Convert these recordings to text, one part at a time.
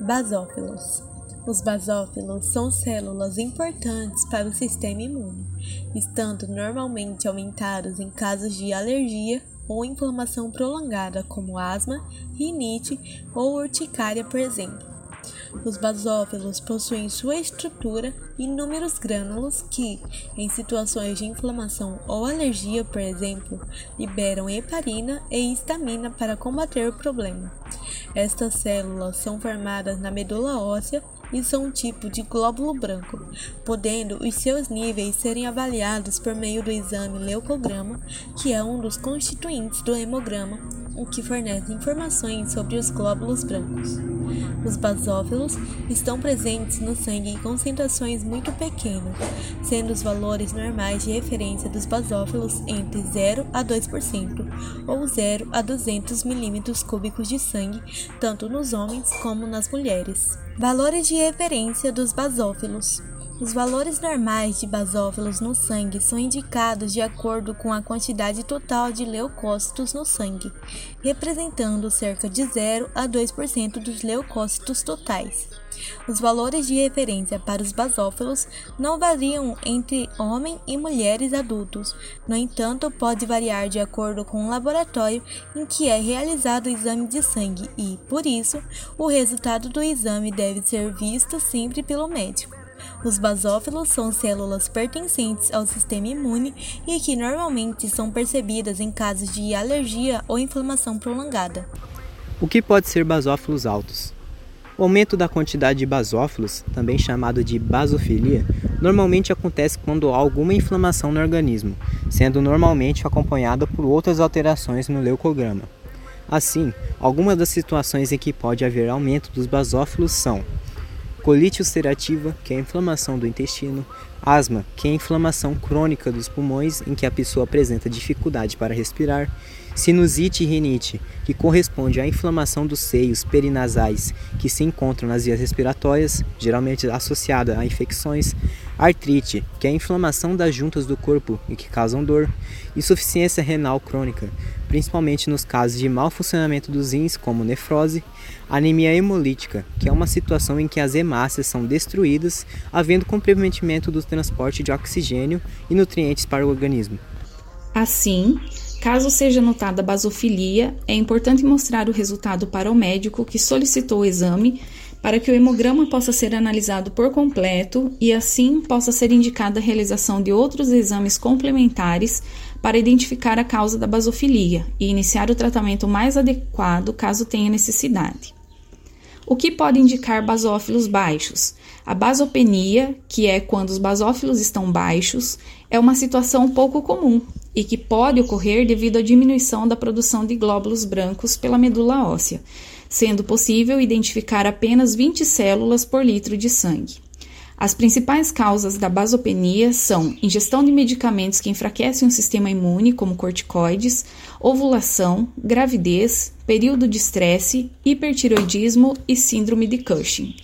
Basófilos. Os basófilos são células importantes para o sistema imune, estando normalmente aumentados em casos de alergia ou inflamação prolongada, como asma, rinite ou urticária, por exemplo. Os basófilos possuem sua estrutura inúmeros grânulos que, em situações de inflamação ou alergia, por exemplo, liberam heparina e histamina para combater o problema. Estas células são formadas na medula óssea e são um tipo de glóbulo branco, podendo os seus níveis serem avaliados por meio do exame leucograma, que é um dos constituintes do hemograma, o que fornece informações sobre os glóbulos brancos. Os basófilos estão presentes no sangue em concentrações muito pequenas, sendo os valores normais de referência dos basófilos entre 0 a 2% ou 0 a 200 milímetros cúbicos de sangue, tanto nos homens como nas mulheres. Valores de referência dos basófilos. Os valores normais de basófilos no sangue são indicados de acordo com a quantidade total de leucócitos no sangue, representando cerca de 0 a 2% dos leucócitos totais. Os valores de referência para os basófilos não variam entre homens e mulheres adultos, no entanto, pode variar de acordo com o laboratório em que é realizado o exame de sangue e, por isso, o resultado do exame deve ser visto sempre pelo médico. Os basófilos são células pertencentes ao sistema imune e que normalmente são percebidas em casos de alergia ou inflamação prolongada. O que pode ser basófilos altos? O aumento da quantidade de basófilos, também chamado de basofilia, normalmente acontece quando há alguma inflamação no organismo, sendo normalmente acompanhada por outras alterações no leucograma. Assim, algumas das situações em que pode haver aumento dos basófilos são colite ulcerativa, que é a inflamação do intestino, asma, que é a inflamação crônica dos pulmões em que a pessoa apresenta dificuldade para respirar, sinusite e rinite, que corresponde à inflamação dos seios perinasais que se encontram nas vias respiratórias, geralmente associada a infecções, artrite, que é a inflamação das juntas do corpo e que causam dor, insuficiência renal crônica, principalmente nos casos de mau funcionamento dos rins, como nefrose, anemia hemolítica, que é uma situação em que as hemácias são destruídas, havendo comprometimento do transporte de oxigênio e nutrientes para o organismo. Assim, caso seja notada basofilia, é importante mostrar o resultado para o médico que solicitou o exame para que o hemograma possa ser analisado por completo e assim possa ser indicada a realização de outros exames complementares para identificar a causa da basofilia e iniciar o tratamento mais adequado caso tenha necessidade. O que pode indicar basófilos baixos? A basopenia, que é quando os basófilos estão baixos, é uma situação pouco comum e que pode ocorrer devido à diminuição da produção de glóbulos brancos pela medula óssea, sendo possível identificar apenas 20 células por litro de sangue. As principais causas da basopenia são ingestão de medicamentos que enfraquecem o sistema imune, como corticoides, ovulação, gravidez, período de estresse, hipertiroidismo e síndrome de Cushing.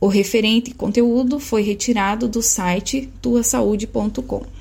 O referente conteúdo foi retirado do site tuasaude.com.